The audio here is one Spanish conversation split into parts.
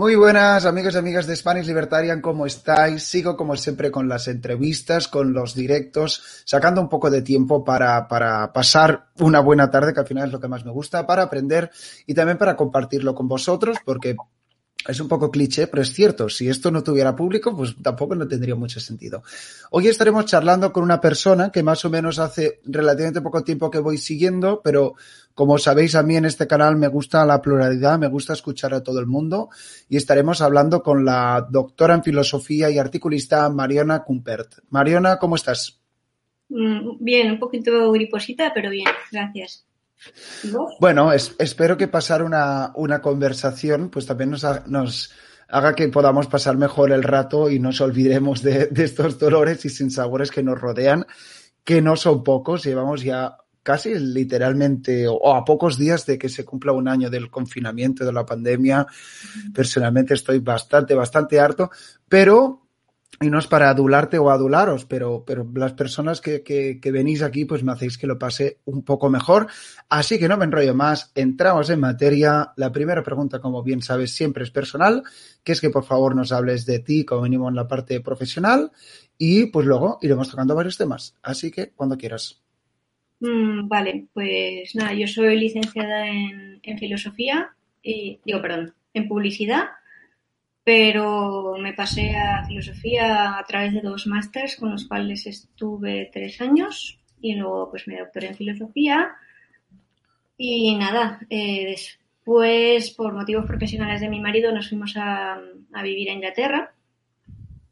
Muy buenas amigos y amigas de Spanish Libertarian, ¿cómo estáis? Sigo como siempre con las entrevistas, con los directos, sacando un poco de tiempo para, para pasar una buena tarde, que al final es lo que más me gusta, para aprender y también para compartirlo con vosotros, porque es un poco cliché, pero es cierto, si esto no tuviera público, pues tampoco no tendría mucho sentido. Hoy estaremos charlando con una persona que más o menos hace relativamente poco tiempo que voy siguiendo, pero como sabéis a mí en este canal me gusta la pluralidad, me gusta escuchar a todo el mundo y estaremos hablando con la doctora en filosofía y articulista Mariona Cumpert. Mariona, ¿cómo estás? Mm, bien, un poquito griposita, pero bien, gracias. Bueno, espero que pasar una, conversación pues también nos, nos, haga que podamos pasar mejor el rato y nos olvidemos de, de, estos dolores y sinsabores que nos rodean, que no son pocos. Llevamos ya casi literalmente o a pocos días de que se cumpla un año del confinamiento, de la pandemia. Personalmente estoy bastante, bastante harto, pero y no es para adularte o adularos, pero, pero las personas que, que, venís aquí, pues me hacéis que lo pase un poco mejor. Así que no me enrollo más, entramos en materia. La primera pregunta, como bien sabes, siempre es personal, que es que por favor nos hables de ti, como venimos en la parte profesional, y pues luego iremos tocando varios temas. Así que cuando quieras. Mm, vale, pues nada, yo soy licenciada en, en filosofía, y, digo, perdón, en publicidad pero me pasé a filosofía a través de dos másters con los cuales estuve tres años y luego pues me doctoré en filosofía. Y nada, eh, después por motivos profesionales de mi marido nos fuimos a, a vivir a Inglaterra.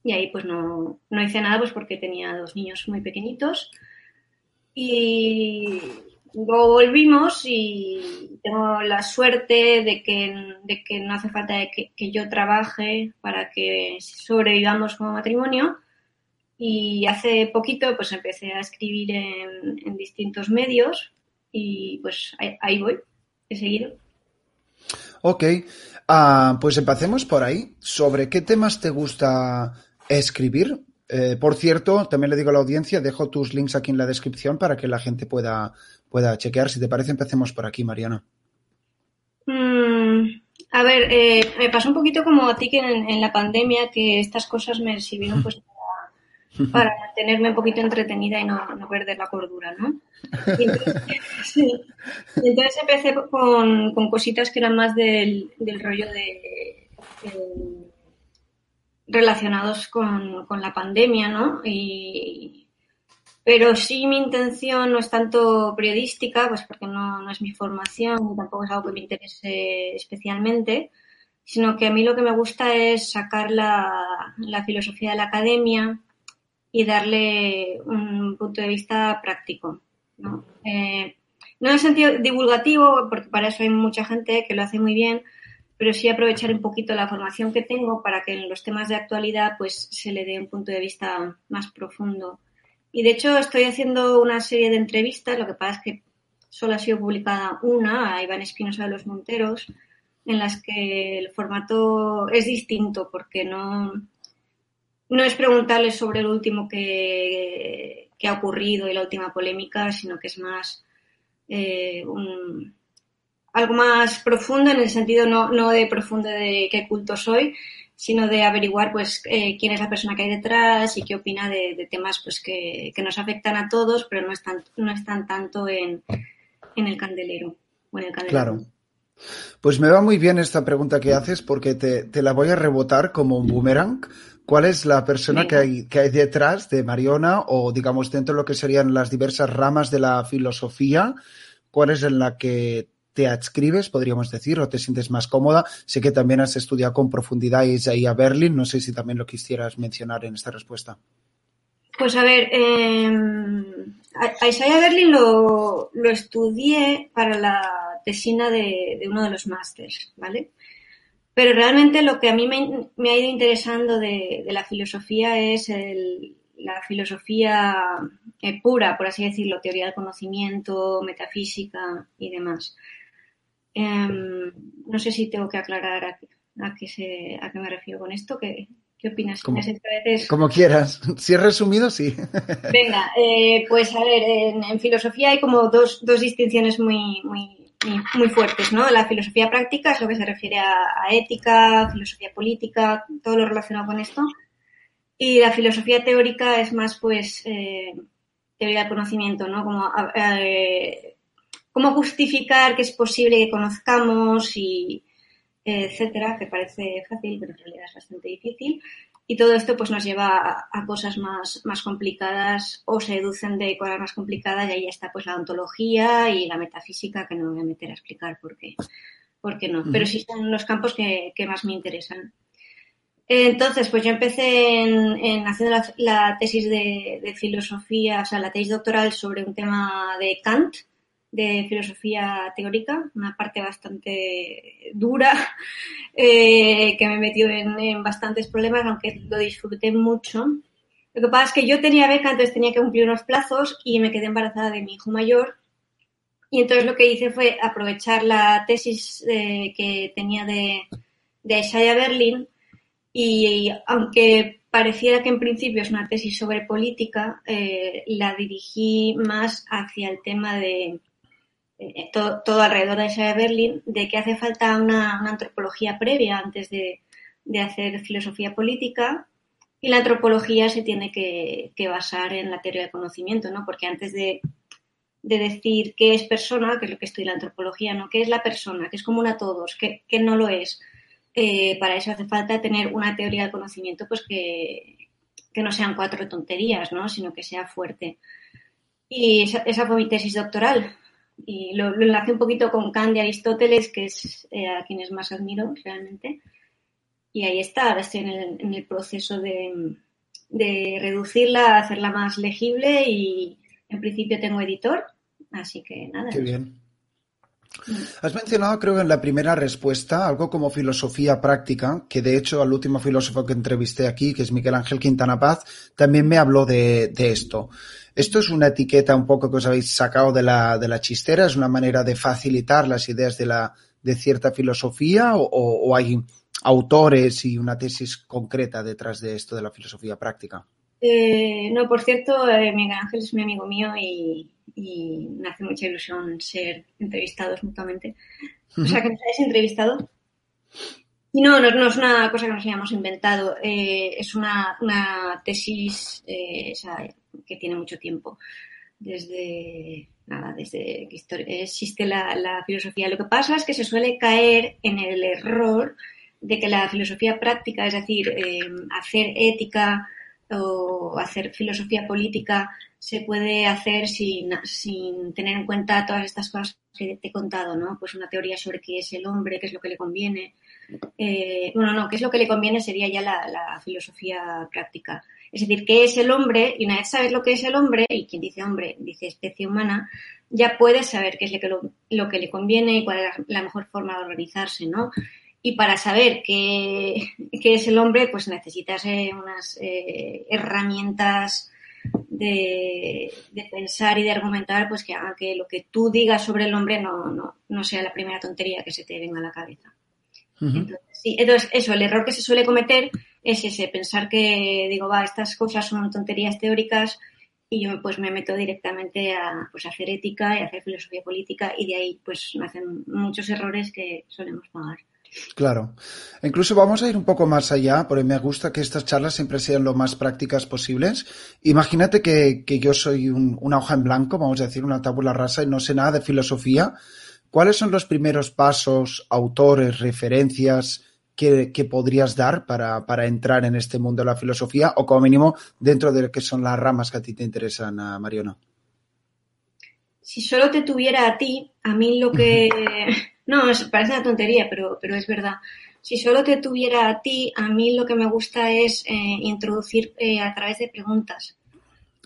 Y ahí pues no, no hice nada pues porque tenía dos niños muy pequeñitos. Y Luego volvimos y tengo la suerte de que, de que no hace falta que, yo trabaje para que sobrevivamos como matrimonio. Y hace poquito pues empecé a escribir en, distintos medios y pues ahí, ahí, voy, he seguido. Ok, uh, pues empecemos por ahí. ¿Sobre qué temas te gusta escribir? Eh, por cierto, también le digo a la audiencia, dejo tus links aquí en la descripción para que la gente pueda, pueda chequear. Si te parece, empecemos por aquí, Mariana. Mm, a ver, eh, me pasó un poquito como a ti que en, en, la pandemia, que estas cosas me sirvieron pues para, para mantenerme un poquito entretenida y no, no perder la cordura, ¿no? Y entonces, sí. entonces empecé con, con, cositas que eran más del, del rollo de... de relacionados con, con, la pandemia, ¿no? Y, pero sí mi intención no es tanto periodística, pues porque no, no es mi formación, tampoco es algo que me interese especialmente, sino que a mí lo que me gusta es sacar la, la filosofía de la academia y darle un punto de vista práctico, ¿no? Eh, no en el sentido divulgativo, porque para eso hay mucha gente que lo hace muy bien, pero sí aprovechar un poquito la formación que tengo para que en los temas de actualidad pues se le dé un punto de vista más profundo. Y de hecho estoy haciendo una serie de entrevistas, lo que pasa es que solo ha sido publicada una a Iván Espinosa de los Monteros, en las que el formato es distinto porque no, no es preguntarles sobre lo último que, que ha ocurrido y la última polémica, sino que es más eh, un, algo más profundo en el sentido no, no de profundo de qué culto soy, sino de averiguar pues eh, quién es la persona que hay detrás y qué opina de, temas pues que, que, nos afectan a todos, pero no están, no están tanto en, en el candelero o. Claro. Pues me va muy bien esta pregunta que haces porque te, te la voy a rebotar como un boomerang. ¿Cuál es la persona que hay, que hay detrás de Mariona o digamos dentro de lo que serían las diversas ramas de la filosofía? ¿Cuál es en la que te adscribes, podríamos decir, o te sientes más cómoda. Sé que también has estudiado con profundidad Isaiah Berlin. No sé si también lo quisieras mencionar en esta respuesta. Pues a ver, eh, a Isaiah Berlin lo, lo, estudié para la tesina de, uno de los másters, ¿vale? Pero realmente lo que a mí me, ha ido interesando de, la filosofía es la filosofía eh, pura, por así decirlo, teoría del conocimiento, metafísica y demás. Eh, no sé si tengo que aclarar a, a, qué, se, a qué me refiero con esto. ¿Qué, qué opinas? Como, como, quieras. Si es resumido, sí. Venga, eh, pues a ver, en, en, filosofía hay como dos, dos distinciones muy, muy, muy fuertes, ¿no? La filosofía práctica es lo que se refiere a, ética, filosofía política, todo lo relacionado con esto. Y la filosofía teórica es más, pues, eh, teoría del conocimiento, ¿no? Como, eh, cómo justificar que es posible que conozcamos y etcétera, que parece fácil, pero en realidad es bastante difícil. Y todo esto pues nos lleva a, cosas más, más complicadas o se deducen de cosas más complicadas y ahí está pues la ontología y la metafísica que no me voy a meter a explicar por qué, por qué no. Pero sí son los campos que, más me interesan. Entonces, pues yo empecé en, haciendo la, tesis de, de, filosofía, o sea, la tesis doctoral sobre un tema de Kant, de filosofía teórica, una parte bastante dura eh, que me metió en, en, bastantes problemas, aunque lo disfruté mucho. Lo que pasa es que yo tenía beca, entonces tenía que cumplir unos plazos y me quedé embarazada de mi hijo mayor. Y entonces lo que hice fue aprovechar la tesis eh, que tenía de, de Isaiah Berlin y aunque pareciera que en principio es una tesis sobre política, eh, la dirigí más hacia el tema de, eh, todo, alrededor de esa de Berlín, de que hace falta una, antropología previa antes de, hacer filosofía política y la antropología se tiene que, basar en la teoría del conocimiento, ¿no? Porque antes de, decir qué es persona, que es lo que en la antropología, ¿no? ¿Qué es la persona? que es común a todos? que no lo es? Eh, para eso hace falta tener una teoría del conocimiento pues que, no sean cuatro tonterías, ¿no? Sino que sea fuerte. Y esa, esa fue mi tesis doctoral y lo, lo enlacé un poquito con Kant y Aristóteles, que es eh, a quienes más admiro realmente. Y ahí está, ahora estoy en el, proceso de, de, reducirla, hacerla más legible y en principio tengo editor, así que nada. Qué bien. Mm. Has mencionado, creo que en la primera respuesta, algo como filosofía práctica, que de hecho al último filósofo que entrevisté aquí, que es Miguel Ángel Quintana Paz, también me habló de, de esto. ¿Esto es una etiqueta un poco que os habéis sacado de la, chistera? ¿Es una manera de facilitar las ideas de, cierta filosofía o, hay autores y una tesis concreta detrás de esto de la filosofía práctica? Eh, no, por cierto, eh, Miguel Ángel es mi amigo mío y, me hace mucha ilusión ser entrevistados mutuamente. O sea, que me hayáis entrevistado. Y no, no, es una cosa que nos hayamos inventado, eh, es una, tesis que tiene mucho tiempo, desde, nada, desde que existe la, filosofía. Lo que pasa es que se suele caer en el error de que la filosofía práctica, es decir, eh, hacer ética o hacer filosofía política, se puede hacer sin, sin tener en cuenta todas estas cosas que te he contado, ¿no? Pues una teoría sobre qué es el hombre, qué es lo que le conviene. Eh, bueno, no, qué es lo que le conviene sería ya la, filosofía práctica. Es decir, qué es el hombre, y una vez sabes lo que es el hombre, y quien dice hombre dice especie humana, ya puedes saber qué es lo que, lo, que le conviene y cuál es la mejor forma de organizarse, ¿no? Y para saber qué, qué es el hombre, pues necesitas eh, unas eh, herramientas de, pensar y de argumentar, pues que haga que lo que tú digas sobre el hombre no, no, sea la primera tontería que se te venga a la cabeza. entonces, sí, entonces, eso, el error que se suele cometer es ese, pensar que, digo, va, estas cosas son tonterías teóricas y yo pues me meto directamente a pues, hacer ética y hacer filosofía política y de ahí pues me hacen muchos errores que solemos pagar. Claro. Incluso vamos a ir un poco más allá, porque me gusta que estas charlas siempre sean lo más prácticas posibles. Imagínate que, yo soy una hoja en blanco, vamos a decir, una tabula rasa y no sé nada de filosofía. ¿Cuáles son los primeros pasos, autores, referencias que, podrías dar para, para, entrar en este mundo de la filosofía o como mínimo dentro de lo que son las ramas que a ti te interesan, Mariona? Si solo te tuviera a ti, a mí lo que... No, parece una tontería, pero, pero es verdad. Si solo te tuviera a ti, a mí lo que me gusta es eh, introducir eh, a través de preguntas.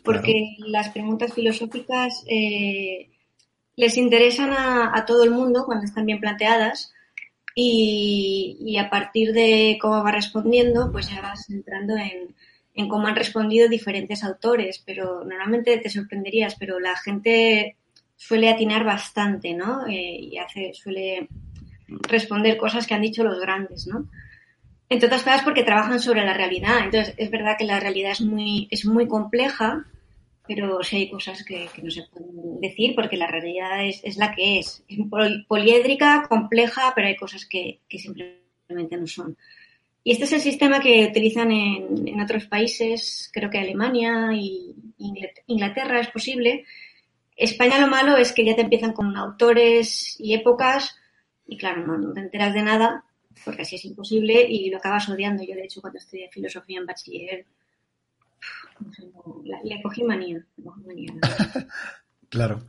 Porque las preguntas filosóficas eh, les interesan a, todo el mundo cuando están bien planteadas y, a partir de cómo va respondiendo, pues ya vas entrando en, en cómo han respondido diferentes autores. Pero normalmente te sorprenderías, pero la gente suele atinar bastante, ¿no? Eh, y hace, suele responder cosas que han dicho los grandes, ¿no? Entre otras cosas porque trabajan sobre la realidad. Entonces, es verdad que la realidad es muy, es muy compleja pero sí hay cosas que, no se pueden decir porque la realidad es, es la que es. Es poliédrica, compleja, pero hay cosas que, que simplemente no son. Y este es el sistema que utilizan en, en otros países, creo que Alemania y Inglaterra es posible. España lo malo es que ya te empiezan con autores y épocas y claro, no, te enteras de nada porque así es imposible y lo acabas odiando. Yo de hecho cuando estudié filosofía en bachiller le cogí manía. Claro.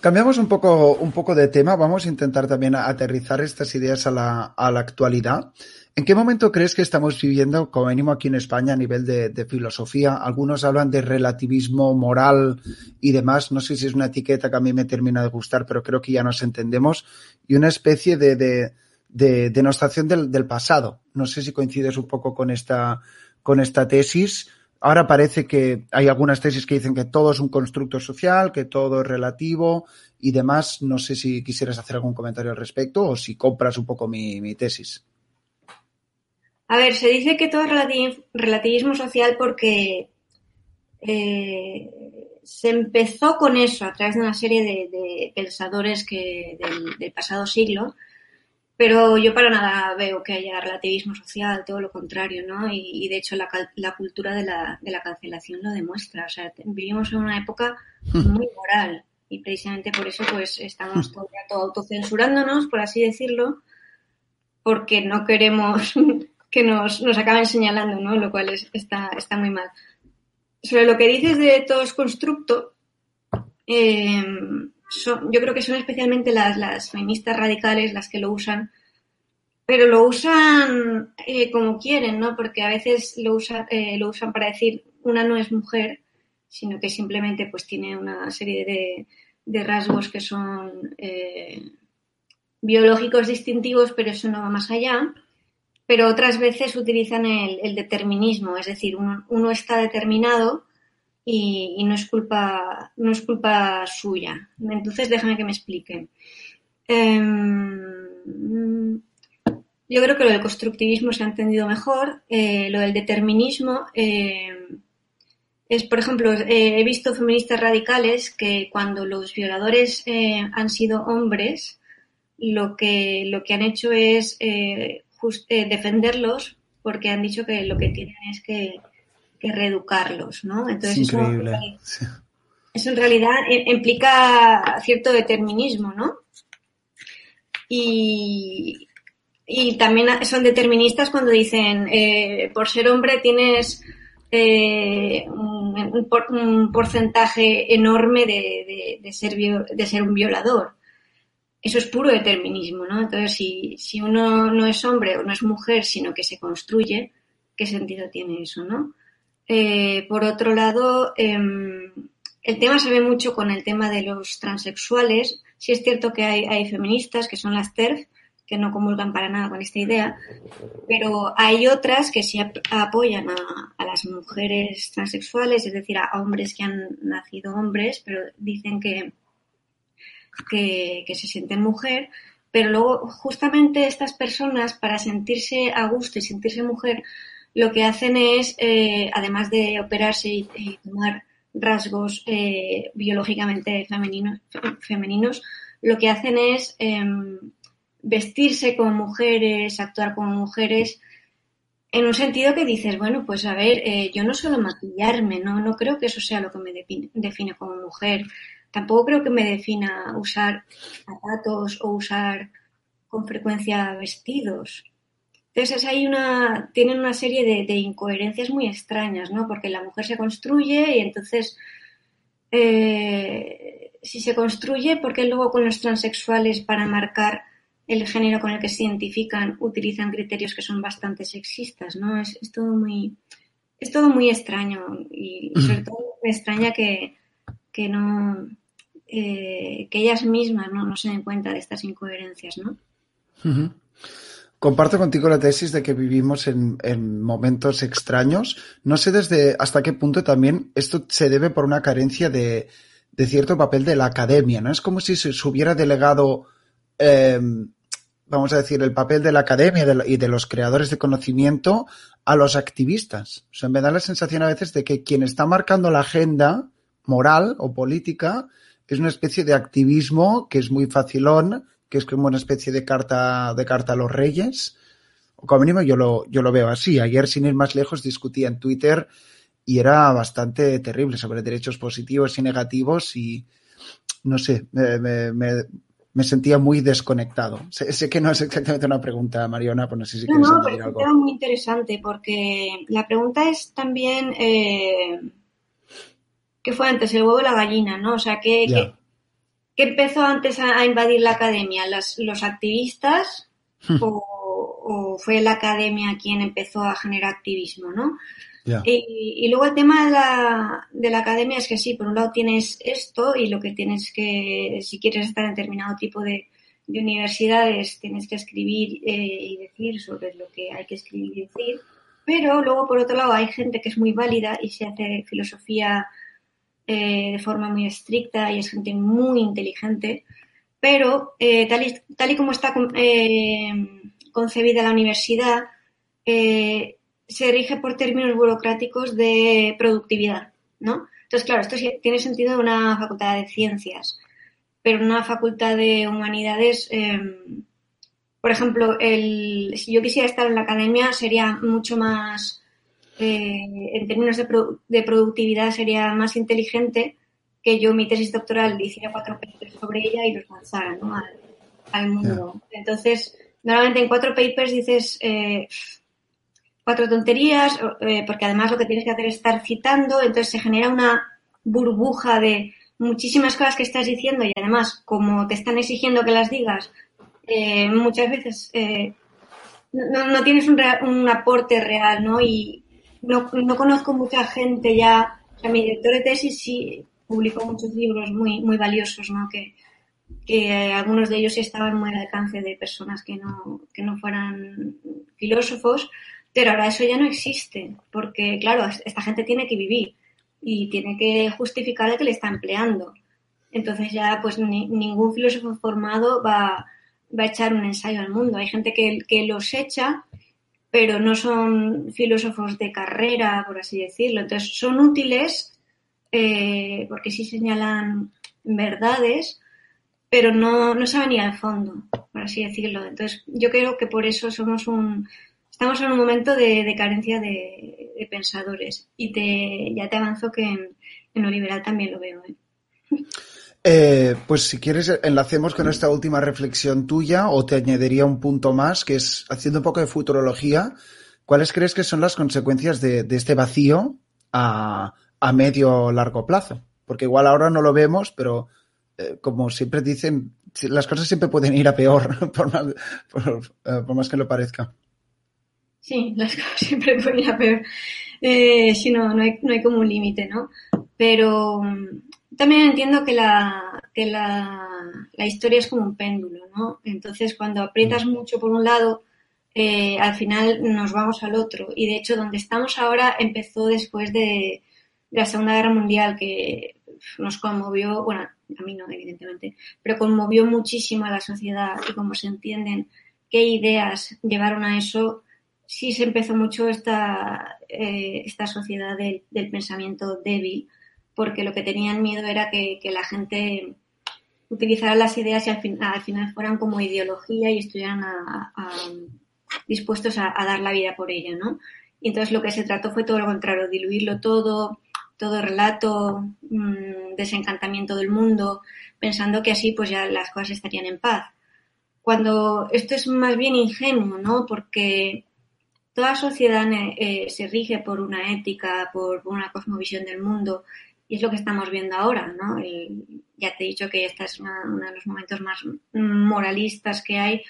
Cambiamos un poco, un poco de tema. Vamos a intentar también aterrizar estas ideas a la, a la actualidad. ¿En qué momento crees que estamos viviendo, como mínimo aquí en España, a nivel de, filosofía? Algunos hablan de relativismo moral y demás. No sé si es una etiqueta que a mí me termina de gustar, pero creo que ya nos entendemos. Y una especie de, de, de denostación del, del, pasado. No sé si coincides un poco con esta, con esta tesis. Ahora parece que hay algunas tesis que dicen que todo es un constructo social, que todo es relativo y demás. No sé si quisieras hacer algún comentario al respecto o si compras un poco mi, tesis. A ver, se dice que todo es relativismo social porque eh, se empezó con eso a través de una serie de, pensadores que, del, pasado siglo, pero yo para nada veo que haya relativismo social, todo lo contrario, ¿no? Y, de hecho la, cultura de la, de la, cancelación lo demuestra. O sea, vivimos en una época hmm. muy moral y precisamente por eso pues estamos todo, todo autocensurándonos, por así decirlo, porque no queremos que nos, nos acaben señalando, ¿no? Lo cual está, está muy mal. Sobre lo que dices de todo es constructo, eh, yo creo que son especialmente las, las, feministas radicales las que lo usan, pero lo usan eh, como quieren, ¿no? Porque a veces lo, usa, eh, lo usan para decir una no es mujer, sino que simplemente pues tiene una serie de, de rasgos que son biológicos distintivos, pero eso no va más allá pero otras veces utilizan el, determinismo, es decir, uno, está determinado y, no, es culpa, no es culpa suya. Entonces, déjame que me explique. Em, yo creo que lo del constructivismo se ha entendido mejor. Eh, lo del determinismo em, es, por ejemplo, eh, he visto feministas radicales que cuando los violadores eh, han sido hombres, lo que, lo que han hecho es eh, defenderlos porque han dicho que lo que tienen es que, reeducarlos, ¿no? Entonces eso, en realidad implica cierto determinismo, ¿no? Y, también son deterministas cuando dicen, eh, por ser hombre tienes eh, un, porcentaje enorme de, ser, de ser un violador eso es puro determinismo, ¿no? Entonces, si, si uno no es hombre o no es mujer, sino que se construye, ¿qué sentido tiene eso, no? Eh, por otro lado, em, el tema se ve mucho con el tema de los transexuales. Sí es cierto que hay, feministas, que son las TERF, que no comulgan para nada con esta idea, pero hay otras que sí apoyan a, las mujeres transexuales, es decir, a hombres que han nacido hombres, pero dicen que, que, se sienten mujer, pero luego justamente estas personas para sentirse a gusto y sentirse mujer lo que hacen es, eh, además de operarse y, tomar rasgos eh, biológicamente femeninos, lo que hacen es em, vestirse como mujeres, actuar como mujeres, en un sentido que dices, bueno, pues a ver, eh, yo no suelo maquillarme, ¿no? No creo que eso sea lo que me define como mujer tampoco creo que me defina usar zapatos o usar con frecuencia vestidos. Entonces hay una, tienen una serie de, incoherencias muy extrañas, ¿no? Porque la mujer se construye y entonces, eh, si se construye, ¿por qué luego con los transexuales para marcar el género con el que se identifican utilizan criterios que son bastante sexistas, ¿no? Es, todo muy, es todo muy extraño y, sobre todo me extraña que, que no, eh, que ellas mismas ¿no? se den cuenta de estas incoherencias, ¿no? Comparto contigo la tesis de que vivimos en, momentos extraños. No sé desde hasta qué punto también esto se debe por una carencia de, cierto papel de la academia, ¿no? Es como si se, hubiera delegado, em, vamos a decir, el papel de la academia y de los creadores de conocimiento a los activistas. O sea, me da la sensación a veces de que quien está marcando la agenda moral o política, es una especie de activismo que es muy facilón, que es como una especie de carta, de carta a los reyes. O como mínimo yo lo, yo lo veo así. Ayer, sin ir más lejos, discutía en Twitter y era bastante terrible sobre derechos positivos y negativos y no sé, me, me, sentía muy desconectado. Sé, que no es exactamente una pregunta, Mariona, pero no sé si quieres no, añadir algo. Es muy interesante porque la pregunta es también eh, ¿qué fue antes, el huevo o la gallina? ¿no? O sea, ¿qué, ¿qué, empezó antes a, invadir la academia? ¿Los activistas hmm. o, o, fue la academia quien empezó a generar activismo? ¿no? Y, luego el tema de la, de la academia es que sí, por un lado tienes esto y lo que tienes que, si quieres estar en determinado tipo de, universidades, tienes que escribir eh, y decir sobre lo que hay que escribir y decir. Pero luego, por otro lado, hay gente que es muy válida y se hace filosofía eh, de forma muy estricta y es gente muy inteligente. Pero eh, tal, y, tal y como está concebida la universidad, se rige por términos burocráticos de productividad, ¿no? Entonces, claro, esto tiene sentido en una facultad de ciencias, pero una facultad de humanidades, em, por ejemplo, el, si yo quisiera estar en la academia sería mucho más, eh, en términos de, productividad, sería más inteligente que yo mi tesis doctoral hiciera cuatro papers sobre ella y los lanzara ¿no? al, mundo. Entonces, normalmente en cuatro papers dices, eh, cuatro tonterías, eh, porque además lo que tienes que hacer es estar citando, entonces se genera una burbuja de muchísimas cosas que estás diciendo y además, como te están exigiendo que las digas, muchas veces eh, no, tienes un, aporte real, ¿no? Y no, conozco mucha gente ya, o sea, mi director de tesis sí publicó muchos libros muy, muy valiosos, ¿no? Que, que algunos de ellos estaban muy al alcance de personas que no, que no fueran filósofos, pero ahora eso ya no existe, porque claro, esta gente tiene que vivir y tiene que justificar el que le está empleando. Entonces ya pues ningún filósofo formado va, va, a echar un ensayo al mundo. Hay gente que, que los echa, pero no son filósofos de carrera, por así decirlo. Entonces son útiles eh, porque sí señalan verdades, pero no, no saben ir al fondo, por así decirlo. Entonces yo creo que por eso somos un, estamos en un momento de, carencia de, pensadores y te, ya te avanzo que en, lo liberal también lo veo. ¿eh? Eh, pues si quieres, enlacemos con esta última reflexión tuya o te añadiría un punto más, que es haciendo un poco de futurología. ¿Cuáles crees que son las consecuencias de, este vacío a, medio o largo plazo? Porque igual ahora no lo vemos, pero eh, como siempre dicen, las cosas siempre pueden ir a peor, por por más que lo parezca. Sí, las cosas siempre pueden ir a peor. Eh, si no, no hay, no hay como un límite, ¿no? Pero mm, también entiendo que la, que la, la, historia es como un péndulo, ¿no? Entonces, cuando aprietas mucho por un lado, eh, al final nos vamos al otro. Y de hecho, donde estamos ahora empezó después de, la Segunda Guerra Mundial, que nos conmovió, bueno, a mí no, evidentemente, pero conmovió muchísimo a la sociedad y cómo se entienden qué ideas llevaron a eso sí se empezó mucho esta, eh, esta sociedad del, pensamiento débil, porque lo que tenían miedo era que, la gente utilizara las ideas y al, final fueran como ideología y estuvieran dispuestos a, dar la vida por ella, ¿no? Y entonces lo que se trató fue todo lo contrario, diluirlo todo, todo relato, mm, desencantamiento del mundo, pensando que así pues ya las cosas estarían en paz. Cuando esto es más bien ingenuo, ¿no? Porque toda sociedad eh, se rige por una ética, por una cosmovisión del mundo, y es lo que estamos viendo ahora, ¿no? ya te he dicho que este es uno de los momentos más moralistas que hay,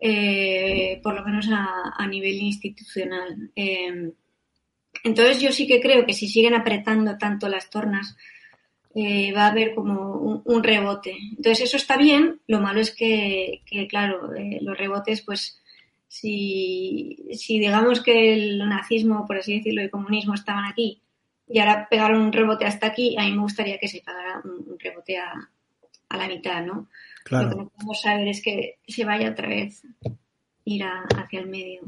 eh, por lo menos a, nivel institucional. Em, entonces yo sí que creo que si siguen apretando tanto las tornas, eh, va a haber como un, rebote. Entonces eso está bien, lo malo es que, claro, los rebotes pues si, si digamos que el nazismo, por así decirlo, y el comunismo estaban aquí y ahora pegaron un rebote hasta aquí, a mí me gustaría que se pegara un, rebote a, la mitad, ¿no? Lo que no podemos saber es que se vaya otra vez ir hacia el medio.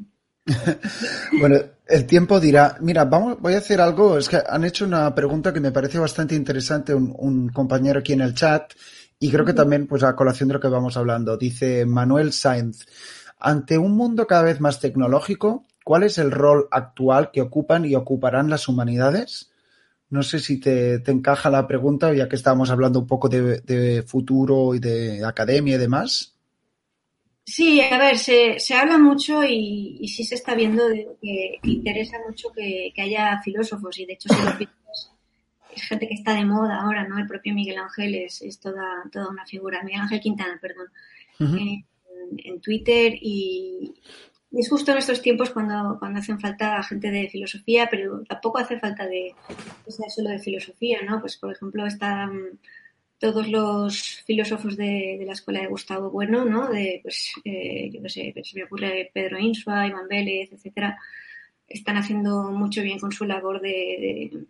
bueno, el tiempo dirá. Mira, vamos, voy a hacer algo. Es que han hecho una pregunta que me parece bastante interesante un, un compañero aquí en el chat y creo que también, pues a colación de lo que vamos hablando, dice Manuel Sainz. Ante un mundo cada vez más tecnológico, ¿cuál es el rol actual que ocupan y ocuparán las humanidades? No sé si te, encaja la pregunta, ya que estábamos hablando un poco de, futuro y de academia y demás. Sí, a ver, se, habla mucho y, sí se está viendo que, interesa mucho que, haya filósofos y de hecho si lo es gente que está de moda ahora, ¿no? El propio Miguel Ángel es, toda, toda una figura, Miguel Ángel Quintana, perdón, en, Twitter y, es justo en estos tiempos cuando, cuando hacen falta gente de filosofía, pero tampoco hace falta de, solo de filosofía, ¿no? Pues por ejemplo están todos los filósofos de, la escuela de Gustavo Bueno, ¿no? De, pues, eh, yo qué sé, se me ocurre Pedro Insua, Iván Vélez, etcétera, están haciendo mucho bien con su labor de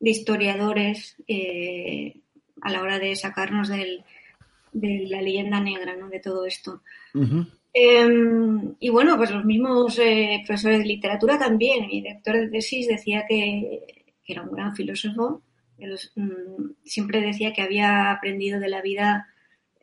de historiadores eh, a la hora de sacarnos del, de la leyenda negra, ¿no? De todo esto. Em, y bueno, pues los mismos eh, profesores de literatura también. Mi director de tesis decía que, era un gran filósofo. Mm, siempre decía que había aprendido de la vida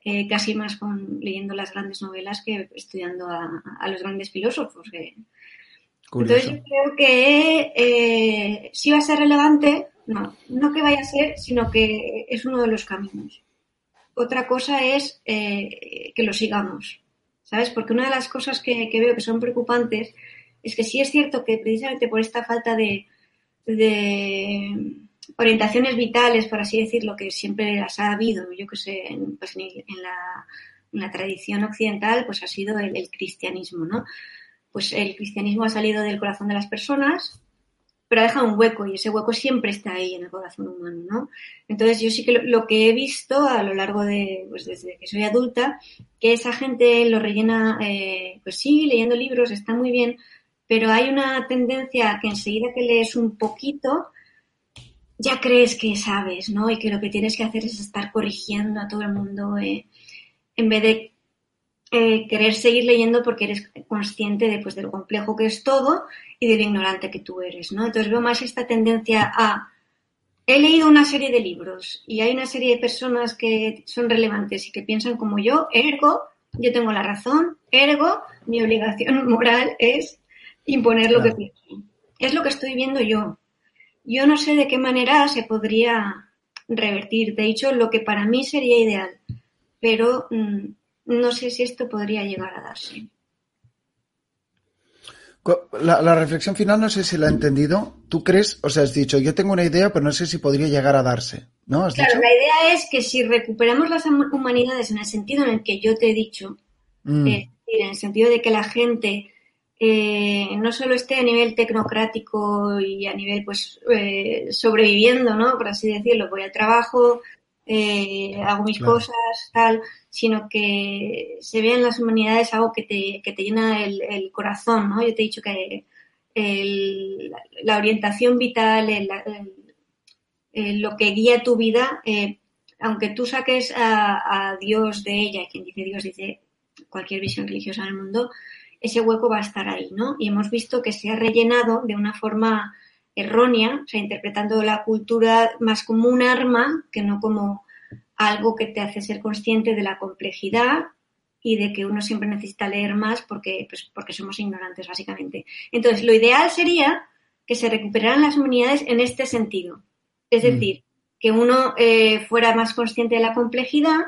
eh, casi más con leyendo las grandes novelas que estudiando a, los grandes filósofos. Entonces yo creo que sí va a ser relevante, no, no que vaya a ser, sino que es uno de los caminos. Otra cosa es eh, que lo sigamos, ¿sabes? Porque una de las cosas que, veo que son preocupantes es que sí es cierto que precisamente por esta falta de, orientaciones vitales, por así decirlo, que siempre las ha habido, yo que sé, en, pues la, tradición occidental, pues ha sido el, el cristianismo, ¿no? Pues el cristianismo ha salido del corazón de las personas, pero deja un hueco y ese hueco siempre está ahí en el corazón humano, ¿no? Entonces yo sí que lo, que he visto a lo largo de, pues desde que soy adulta, que esa gente lo rellena, eh, pues sí, leyendo libros, está muy bien, pero hay una tendencia que enseguida que lees un poquito, ya crees que sabes, ¿no? Y que lo que tienes que hacer es estar corrigiendo a todo el mundo eh, en vez de eh, querer seguir leyendo porque eres consciente de, pues, de lo complejo que es todo y de lo ignorante que tú eres, ¿no? Entonces veo más esta tendencia a he leído una serie de libros y hay una serie de personas que son relevantes y que piensan como yo, ergo, yo tengo la razón, ergo, mi obligación moral es imponer lo que pienso. Es lo que estoy viendo yo. Yo no sé de qué manera se podría revertir. De hecho, lo que para mí sería ideal, pero mm, no sé si esto podría llegar a darse. La, reflexión final no sé si la he entendido. ¿Tú crees, o sea, has dicho, yo tengo una idea, pero no sé si podría llegar a darse, ¿no? claro, la idea es que si recuperamos las humanidades en el sentido en el que yo te he dicho, mm. en el sentido de que la gente eh, no solo esté a nivel tecnocrático y a nivel, pues, eh, sobreviviendo, ¿no? Por así decirlo, voy al trabajo, eh, hago mis cosas, tal, sino que se ve en las humanidades algo que te, que te llena el, corazón, ¿no? Yo te he dicho que la orientación vital, lo que guía tu vida, eh, aunque tú saques a, Dios de ella, quien dice Dios dice cualquier visión religiosa del mundo, ese hueco va a estar ahí, ¿no? Y hemos visto que se ha rellenado de una forma errónea, o sea, interpretando la cultura más como un arma que no como algo que te hace ser consciente de la complejidad y de que uno siempre necesita leer más porque, pues, porque somos ignorantes, básicamente. Entonces, lo ideal sería que se recuperaran las humanidades en este sentido. Es mm. decir, que uno eh, fuera más consciente de la complejidad,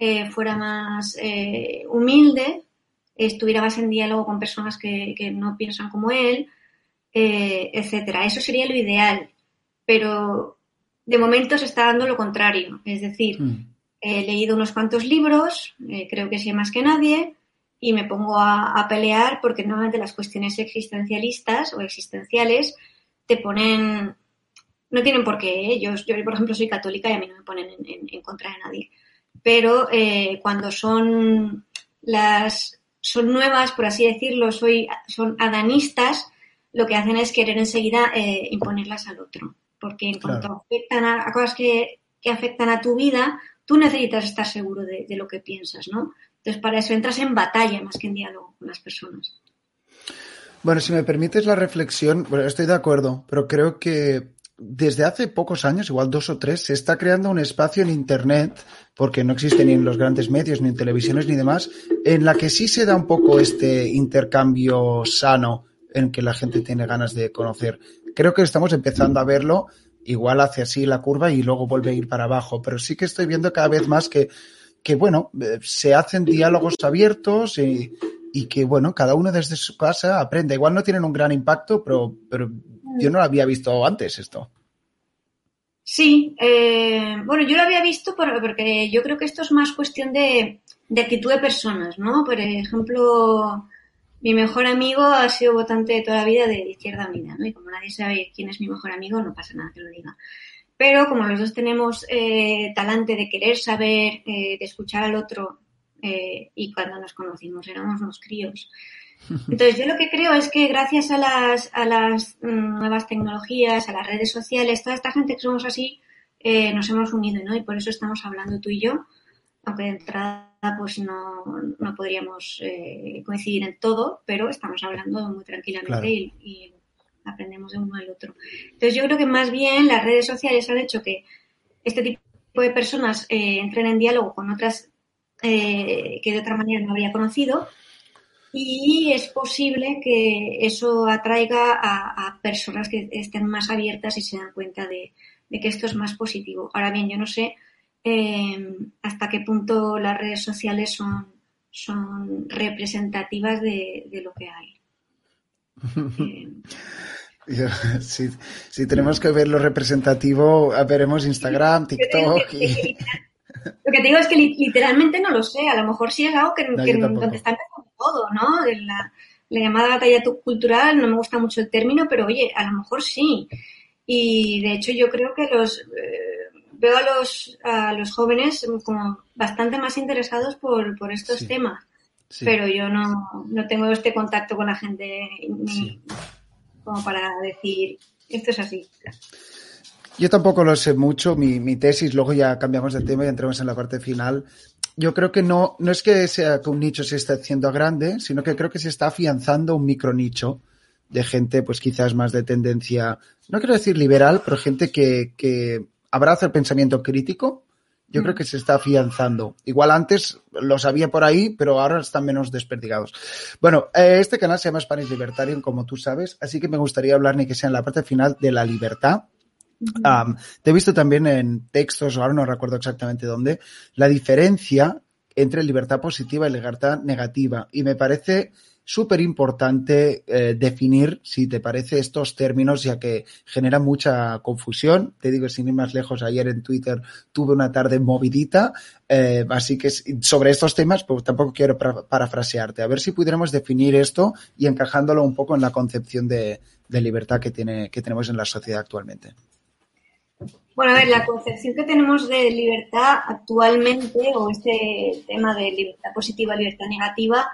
eh, fuera más eh, humilde, estuviera más en diálogo con personas que, que no piensan como él, eh, etcétera. Eso sería lo ideal, pero de momento se está dando lo contrario. Es decir, mm. he leído unos cuantos libros, eh, creo que sé más que nadie, y me pongo a, pelear porque normalmente las cuestiones existencialistas o existenciales te ponen, no tienen por qué. ¿eh? Yo, por ejemplo, soy católica y a mí no me ponen en, contra de nadie. Pero cuando son las son nuevas, por así decirlo, soy, son adanistas, lo que hacen es querer enseguida eh, imponerlas al otro. Porque en cuanto afectan a, cosas que, afectan a tu vida, tú necesitas estar seguro de, lo que piensas, ¿no? Entonces, para eso entras en batalla más que en diálogo con las personas. Bueno, si me permites la reflexión, bueno, estoy de acuerdo, pero creo que desde hace pocos años, igual dos o tres, se está creando un espacio en Internet, porque no existe ni en los grandes medios, ni en televisiones, ni demás, en la que sí se da un poco este intercambio sano en que la gente tiene ganas de conocer. Creo que estamos empezando a verlo, igual hace así la curva y luego vuelve a ir para abajo, pero sí que estoy viendo cada vez más que, que bueno, eh, se hacen diálogos abiertos y, y que, bueno, cada uno desde su casa aprende. Igual no tienen un gran impacto, pero, pero yo no lo había visto antes esto. Sí, eh, bueno, yo lo había visto porque yo creo que esto es más cuestión de, actitud de personas, ¿no? Por ejemplo, mi mejor amigo ha sido votante de toda la vida de Izquierda Unida, ¿no? Y como nadie sabe quién es mi mejor amigo, no pasa nada que lo diga. Pero como los dos tenemos eh, talante de querer saber, eh, de escuchar al otro eh, y cuando nos conocimos éramos unos críos. Entonces yo lo que creo es que gracias a las, a las mm, nuevas tecnologías, a las redes sociales, toda esta gente que somos así, eh, nos hemos unido, ¿no? Y por eso estamos hablando tú y yo, aunque de entrada pues no, no podríamos eh, coincidir en todo, pero estamos hablando muy tranquilamente y, aprendemos de uno al otro. Entonces yo creo que más bien las redes sociales han hecho que este tipo de personas entren en diálogo con otras eh, que de otra manera no habría conocido. Y es posible que eso atraiga a, personas que estén más abiertas y se dan cuenta de, que esto es más positivo. Ahora bien, yo no sé eh, hasta qué punto las redes sociales son, son representativas de, lo que hay. si, tenemos que ver lo representativo, veremos Instagram, TikTok. Y... Lo que te digo es que literalmente no lo sé. A lo mejor sí es algo que, donde está empezando todo, ¿no? La, la llamada batalla cultural, no me gusta mucho el término, pero oye, a lo mejor sí. Y de hecho yo creo que los eh, veo a los, a los jóvenes como bastante más interesados por, por estos temas. Pero yo no, no tengo este contacto con la gente como para decir esto es así. Yo tampoco lo sé mucho, mi, mi, tesis, luego ya cambiamos de tema y entramos en la parte final. Yo creo que no, no es que sea que un nicho se esté haciendo grande, sino que creo que se está afianzando un micro nicho de gente, pues quizás más de tendencia, no quiero decir liberal, pero gente que, que abraza el pensamiento crítico. Yo creo que se está afianzando. Igual antes lo sabía por ahí, pero ahora están menos desperdigados. Bueno, eh, este canal se llama Spanish Libertarian, como tú sabes, así que me gustaría hablar, ni que sea en la parte final, de la libertad te he visto también en textos, ahora no recuerdo exactamente dónde, la diferencia entre libertad positiva y libertad negativa. Y me parece súper importante eh, definir, si te parece, estos términos, ya que genera mucha confusión. Te digo, sin ir más lejos, ayer en Twitter tuve una tarde movidita, eh, así que sobre estos temas, pues tampoco quiero parafrasearte. A ver si pudiéramos definir esto y encajándolo un poco en la concepción de, de libertad que, tiene, que tenemos en la sociedad actualmente. Bueno, a ver, la concepción que tenemos de libertad actualmente, o este tema de libertad positiva, libertad negativa,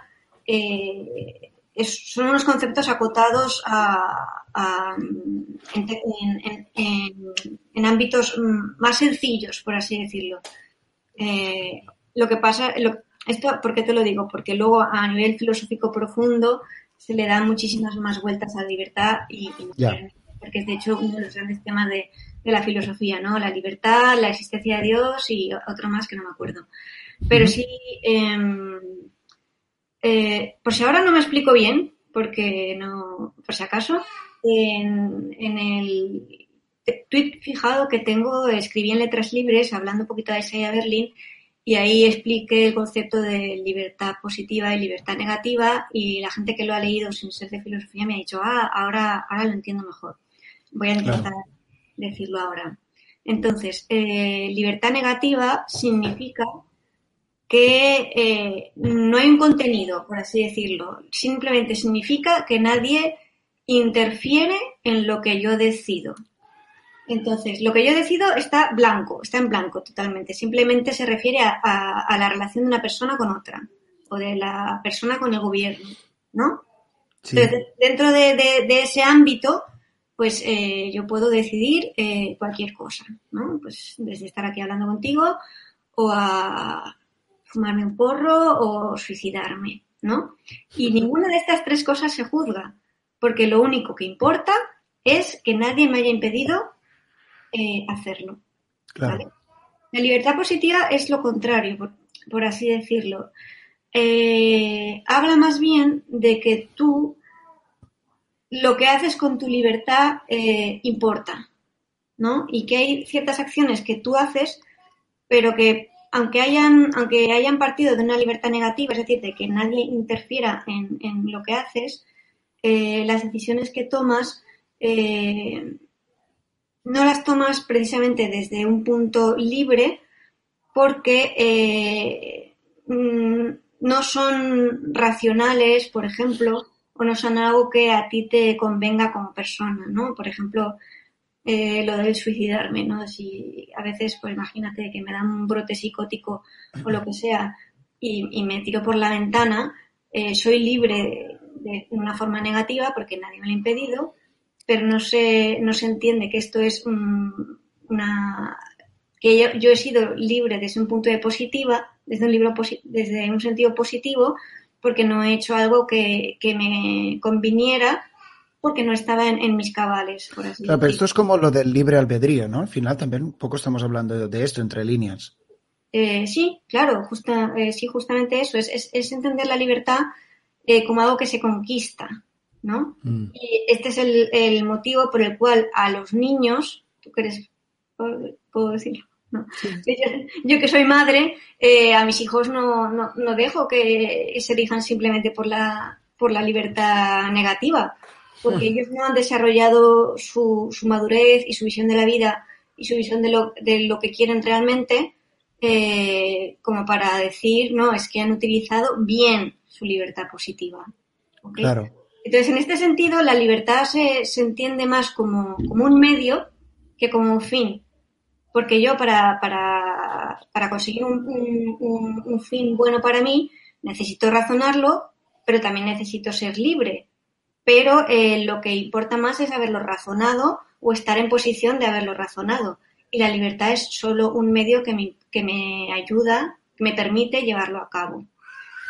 eh, son unos conceptos acotados a, en, ámbitos más sencillos, por así decirlo. Eh, lo que pasa, esto, ¿por qué te lo digo? Porque luego a nivel filosófico profundo se le dan muchísimas más vueltas a la libertad y, porque es de hecho uno de los grandes temas de, de la filosofía, ¿no? La libertad, la existencia de Dios y otro más que no me acuerdo. Pero sí, em, eh, por si ahora no me explico bien, porque no, por si acaso, en, el tweet fijado que tengo, escribí en letras libres, hablando un poquito de Isaiah Berlin, y ahí expliqué el concepto de libertad positiva y libertad negativa, y la gente que lo ha leído sin ser de filosofía me ha dicho, ah, ahora, ahora lo entiendo mejor. Voy a intentar decirlo ahora. Entonces, eh, libertad negativa significa que eh, no hay un contenido, por así decirlo. Simplemente significa que nadie interfiere en lo que yo decido. Entonces, lo que yo decido está blanco, está en blanco totalmente. Simplemente se refiere a, la relación de una persona con otra o de la persona con el gobierno, ¿no? Entonces, dentro de ese ámbito, pues eh, yo puedo decidir eh, cualquier cosa, ¿no? Pues desde estar aquí hablando contigo o a fumarme un porro o suicidarme, ¿no? Y ninguna de estas tres cosas se juzga. porque lo único que importa es que nadie me haya impedido eh, hacerlo. La libertad positiva es lo contrario, por, así decirlo. Eh, habla más bien de que tú lo que haces con tu libertad eh, importa, ¿no? Y que hay ciertas acciones que tú haces, pero que aunque hayan, aunque hayan partido de una libertad negativa, es decir, de que nadie interfiera en, lo que haces, eh, las decisiones que tomas eh, no las tomas precisamente desde un punto libre porque mm, no son racionales, por ejemplo, o no son algo que a ti te convenga como persona, ¿no? Por ejemplo, eh, lo del suicidarme, ¿no? Si a veces, pues imagínate que me dan un brote psicótico o lo que sea y, me tiro por la ventana, eh, soy libre de, una forma negativa porque nadie me lo ha impedido, pero no se, no se entiende que esto es una que yo, yo, he sido libre desde un punto de positiva, desde un libro desde un sentido positivo, porque no he hecho algo que, me conviniera porque no estaba en, mis cabales, por así claro, pero esto es como lo del libre albedrío, ¿no? Al final también un poco estamos hablando de esto entre líneas. Eh, sí, claro, justa, eh, sí, justamente eso, es, es, entender la libertad eh, como algo que se conquista, ¿no? Mm. Y este es el, el, motivo por el cual a los niños, tú que eres, puedo decirlo, yo, que soy madre, a mis hijos no, no, dejo que se elijan simplemente por la, por la libertad negativa, porque ah. ellos no han desarrollado su, su, madurez y su visión de la vida y su visión de lo, de lo que quieren realmente eh, como para decir, no, es que han utilizado bien su libertad positiva. Claro. Entonces, en este sentido, la libertad se, se entiende más como, como un medio que como un fin porque yo para, para, para conseguir un, un, fin bueno para mí necesito razonarlo, pero también necesito ser libre. Pero eh, lo que importa más es haberlo razonado o estar en posición de haberlo razonado. Y la libertad es solo un medio que me, que me ayuda, que me permite llevarlo a cabo.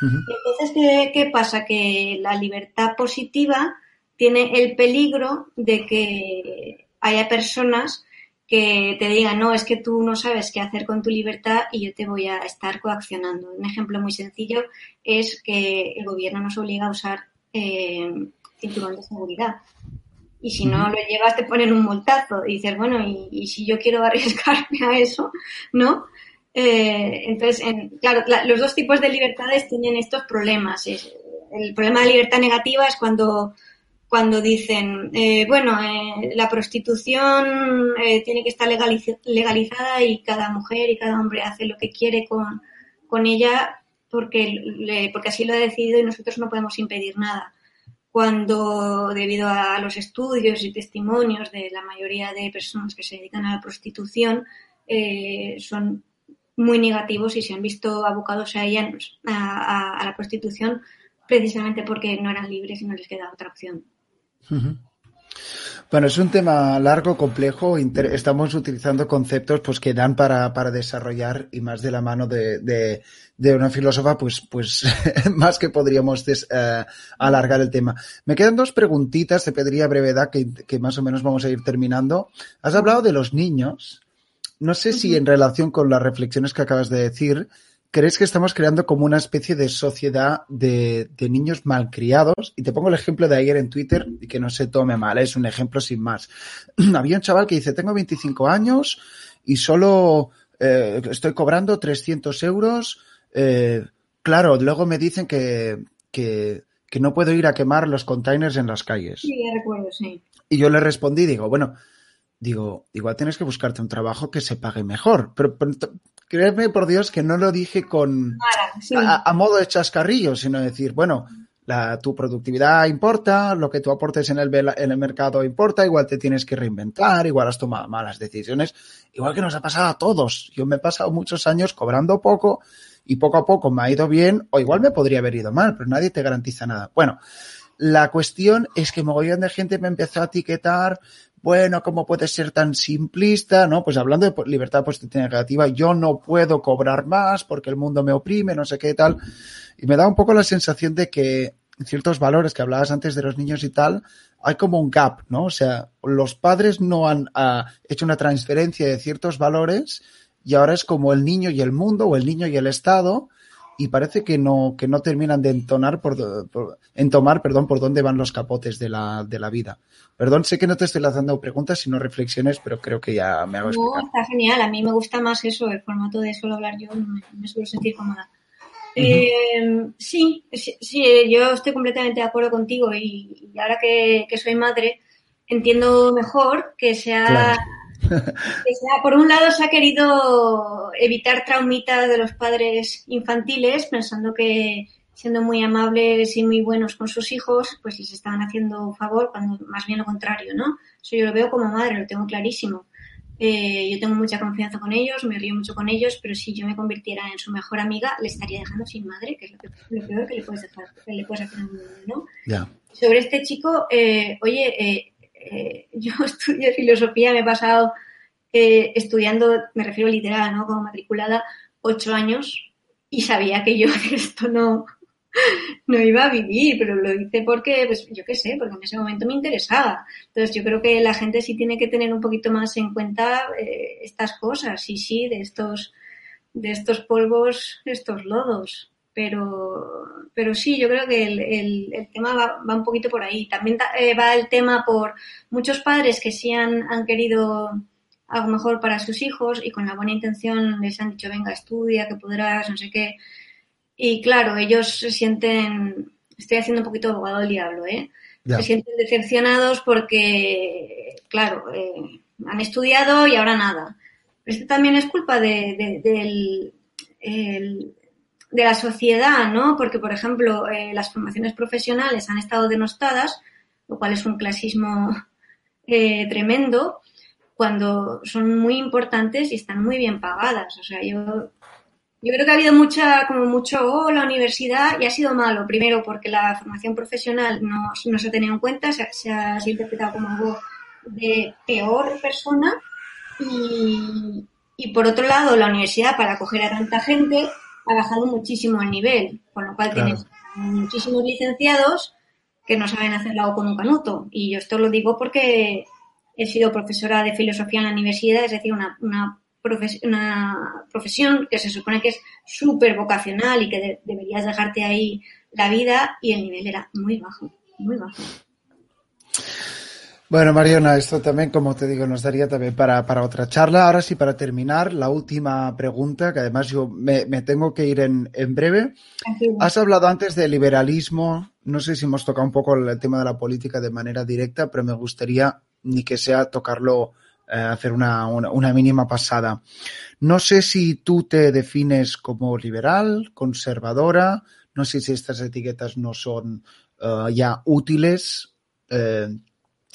Entonces, ¿qué, ¿qué pasa? Que la libertad positiva tiene el peligro de que haya personas que te digan, no, es que tú no sabes qué hacer con tu libertad y yo te voy a estar coaccionando. Un ejemplo muy sencillo es que el gobierno nos obliga a usar eh, cinturón de seguridad. Y si no lo llevas, te ponen un multazo. Y dices, bueno, y, si yo quiero arriesgarme a eso, ¿no? Eh, entonces, claro, los dos tipos de libertades tienen estos problemas. el problema de libertad negativa es cuando cuando dicen, eh, bueno, eh, la prostitución eh, tiene que estar legalizada y cada mujer y cada hombre hace lo que quiere con, con ella porque, porque así lo ha decidido y nosotros no podemos impedir nada. Cuando, debido a los estudios y testimonios de la mayoría de personas que se dedican a la prostitución, son muy negativos y se han visto abocados a ella, a la prostitución, precisamente porque no eran libres y no les quedaba otra opción. Bueno, es un tema largo, complejo. Estamos utilizando conceptos pues, que dan para, para desarrollar y más de la mano de, de, una filósofa, pues, pues más que podríamos eh, alargar el tema. Me quedan dos preguntitas, te pediría brevedad, que, que, más o menos vamos a ir terminando. Has hablado de los niños. No sé si en relación con las reflexiones que acabas de decir, ¿Crees que estamos creando como una especie de sociedad de, niños malcriados? Y te pongo el ejemplo de ayer en Twitter y que no se tome mal, es un ejemplo sin más. Había un chaval que dice, tengo 25 años y solo eh, estoy cobrando 300 euros. Eh, claro, luego me dicen que, que, que, no puedo ir a quemar los containers en las calles. Sí, recuerdo, sí. Y yo le respondí, digo, bueno, digo, igual tienes que buscarte un trabajo que se pague mejor. Pero, créeme por Dios que no lo dije con a, modo de chascarrillo, sino decir, bueno, la, tu productividad importa, lo que tú aportes en el, en el mercado importa, igual te tienes que reinventar, igual has tomado malas decisiones, igual que nos ha pasado a todos. Yo me he pasado muchos años cobrando poco y poco a poco me ha ido bien, o igual me podría haber ido mal, pero nadie te garantiza nada. Bueno, la cuestión es que mogollón de gente me empezó a etiquetar bueno, ¿cómo puede ser tan simplista? ¿No? Pues hablando de libertad positiva negativa, yo no puedo cobrar más porque el mundo me oprime, no sé qué tal. Y me da un poco la sensación de que ciertos valores que hablabas antes de los niños y tal, hay como un gap, ¿no? O sea, los padres no han uh, hecho una transferencia de ciertos valores y ahora es como el niño y el mundo o el niño y el Estado y parece que no, que no terminan de entonar por, por entomar, perdón, por dónde van los capotes de la, de la vida. Perdón, sé que no te estoy lanzando preguntas, sino reflexiones, pero creo que ya me hago explicar. No, está genial. A mí me gusta más eso, el formato de solo hablar yo, me, me suelo sentir cómoda. Uh -huh. eh, sí, sí, yo estoy completamente de acuerdo contigo y, y ahora que, que, soy madre entiendo mejor que sea, claro. Por un lado se ha querido evitar traumitas de los padres infantiles pensando que siendo muy amables y muy buenos con sus hijos, pues les estaban haciendo un favor, cuando más bien lo contrario, ¿no? Eso yo lo veo como madre, lo tengo clarísimo. Eh, yo tengo mucha confianza con ellos, me río mucho con ellos, pero si yo me convirtiera en su mejor amiga, le estaría dejando sin madre, que es lo, que, lo peor que le puedes dejar, que le puedes hacer a un niño, ¿no? Yeah. Sobre este chico, eh, oye, eh, eh yo estudié filosofía, me he pasado eh, estudiando, me refiero literal, ¿no? Como matriculada, ocho años y sabía que yo de esto no, no iba a vivir, pero lo hice porque, pues yo qué sé, porque en ese momento me interesaba. Entonces yo creo que la gente sí tiene que tener un poquito más en cuenta eh, estas cosas, y sí, de estos, de estos polvos, estos lodos. Pero, pero sí, yo creo que el, el, el tema va, va, un poquito por ahí. También eh, va el tema por muchos padres que sí han, han querido algo mejor para sus hijos y con la buena intención les han dicho, venga, estudia, que podrás, no sé qué y claro, ellos se sienten, estoy haciendo un poquito abogado del diablo, ¿eh? Ya. Se sienten decepcionados porque, claro, eh, han estudiado y ahora nada. Pero esto también es culpa de, de, de, el, de la sociedad, ¿no? Porque, por ejemplo, eh, las formaciones profesionales han estado denostadas, lo cual es un clasismo eh, tremendo, cuando son muy importantes y están muy bien pagadas. O sea, yo yo creo que ha habido mucha, como mucho, oh, la universidad, y ha sido malo. Primero, porque la formación profesional no, no se ha tenido en cuenta, se, se, ha, se ha interpretado como algo de peor persona. Y, y por otro lado, la universidad, para acoger a tanta gente, ha bajado muchísimo el nivel, con lo cual claro. tienes muchísimos licenciados que no saben hacer algo con un canuto. Y yo esto lo digo porque he sido profesora de filosofía en la universidad, es decir, una, una una profesión que se supone que es súper vocacional y que de deberías dejarte ahí la vida y el nivel era muy bajo, muy bajo. Bueno, Mariona, esto también, como te digo, nos daría también para, para otra charla. Ahora sí, para terminar, la última pregunta, que además yo me, me tengo que ir en, en breve. Has hablado antes de liberalismo. No sé si hemos tocado un poco el tema de la política de manera directa, pero me gustaría ni que sea tocarlo eh, hacer una, una, una, mínima pasada. No sé si tú te defines como liberal, conservadora, no sé si estas etiquetas no son uh, ya útiles. Eh,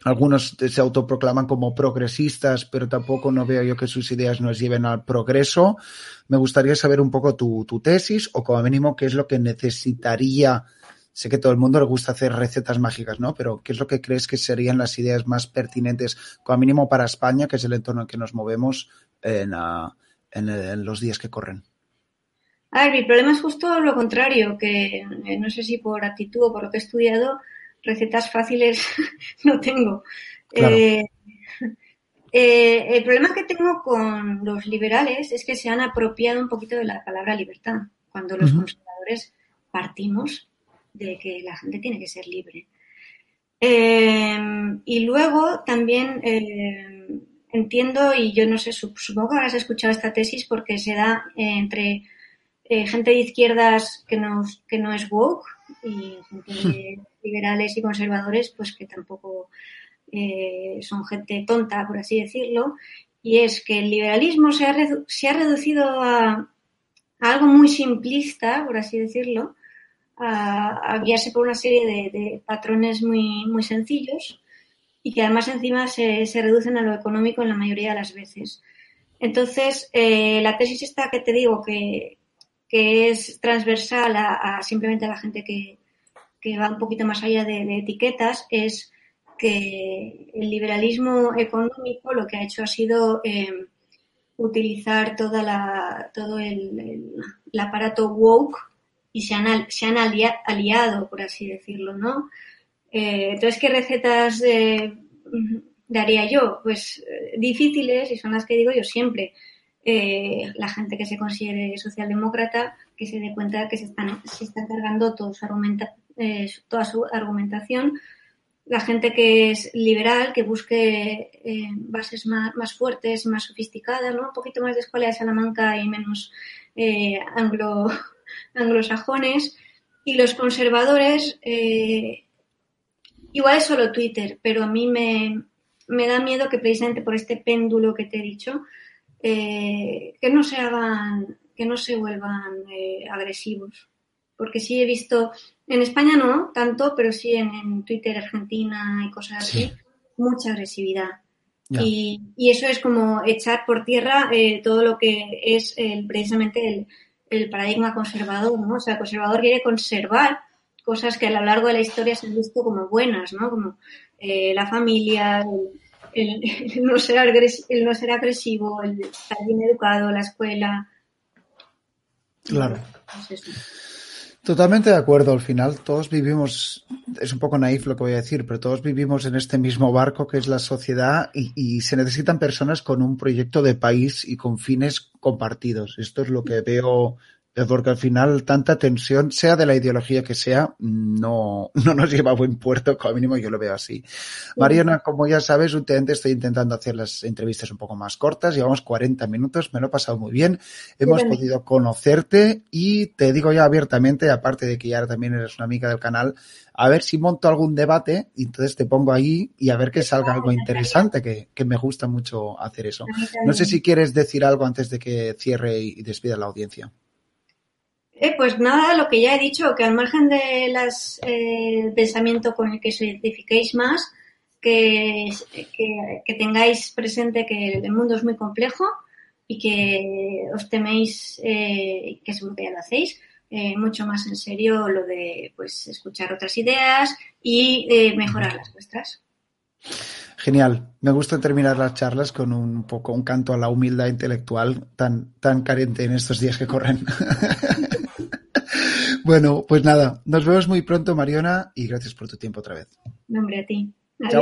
algunos se autoproclaman como progresistas, pero tampoco no veo yo que sus ideas nos lleven al progreso. Me gustaría saber un poco tu, tesis o como mínimo qué es lo que necesitaría sé que todo el mundo le gusta hacer recetas mágicas, ¿no? Pero ¿qué es lo que crees que serían las ideas más pertinentes, como mínimo para España, que es el entorno en que nos movemos en los días que corren? A ver, mi problema es justo lo contrario, que eh, no sé si por actitud o por lo que he estudiado, recetas fáciles no tengo. Claro. Eh, eh, el problema que tengo con los liberales es que se han apropiado un poquito de la palabra libertad, cuando los uh -huh. conservadores partimos de que la gente tiene que ser libre. Eh, y luego también eh, entiendo, y yo no sé, supongo que habrás escuchado esta tesis porque se da eh, entre gente de izquierdas que no, que no es woke y gente liberales y conservadores, pues que tampoco eh, son gente tonta, por así decirlo. Y es que el liberalismo se ha, redu se ha reducido a, a algo muy simplista, por así decirlo, a, a guiarse por una serie de, de, patrones muy, muy sencillos y que además encima se, se, reducen a lo económico en la mayoría de las veces. Entonces, eh, la tesis esta que te digo que, que es transversal a, simplemente a la gente que, que va un poquito más allá de, etiquetas es que el liberalismo económico lo que ha hecho ha sido eh, utilizar toda la, todo el, aparato woke y se han, se han aliado, por así decirlo, ¿no? Eh, entonces, ¿qué recetas eh, daría yo? Pues eh, difíciles y son las que digo yo siempre. La gente que se considere socialdemócrata, que se dé cuenta que se, están, se está cargando todo su argumenta, toda su argumentación. La gente que es liberal, que busque bases más, más, fuertes, más sofisticadas, ¿no? Un poquito más de escuela de Salamanca y menos anglo, anglosajones. Y los conservadores, Igual es solo Twitter, pero a mí me, da miedo que precisamente por este péndulo que te he dicho, eh, que no se hagan, que no se vuelvan eh, agresivos. Porque sí he visto, en España no tanto, pero sí en, Twitter Argentina y cosas así, mucha agresividad. Y, eso es como echar por tierra eh, todo lo que es el, precisamente el, el paradigma conservador, ¿no? O sea, el conservador quiere conservar cosas que a lo largo de la historia se han visto como buenas, ¿no? Como eh, la familia, el, no ser el no ser agresivo, el estar bien educado, la escuela. Claro. Totalmente de acuerdo. Al final, todos vivimos, es un poco naif lo que voy a decir, pero todos vivimos en este mismo barco que es la sociedad y, y, se necesitan personas con un proyecto de país y con fines compartidos. Esto es lo que veo porque al final tanta tensión, sea de la ideología que sea, no, no nos lleva a buen puerto, como mínimo yo lo veo así. Mariana, como ya sabes, últimamente estoy intentando hacer las entrevistas un poco más cortas, llevamos 40 minutos, me lo he pasado muy bien, hemos podido conocerte y te digo ya abiertamente, aparte de que ya también eres una amiga del canal, a ver si monto algún debate y entonces te pongo ahí y a ver que salga algo interesante, que, que me gusta mucho hacer eso. No sé si quieres decir algo antes de que cierre y despida la audiencia. Eh, pues nada, lo que ya he dicho, que al margen del eh, pensamiento con el que os identifiquéis más, que, tengáis presente que el mundo es muy complejo y que os teméis, eh, que seguro que ya lo hacéis, eh, mucho más en serio lo de pues escuchar otras ideas y eh, mejorar las vuestras. Genial. Me gusta terminar las charlas con un poco un canto a la humildad intelectual tan, tan carente en estos días que corren. Bueno, pues nada, nos vemos muy pronto, Mariona, y gracias por tu tiempo otra vez. Nombre a ti.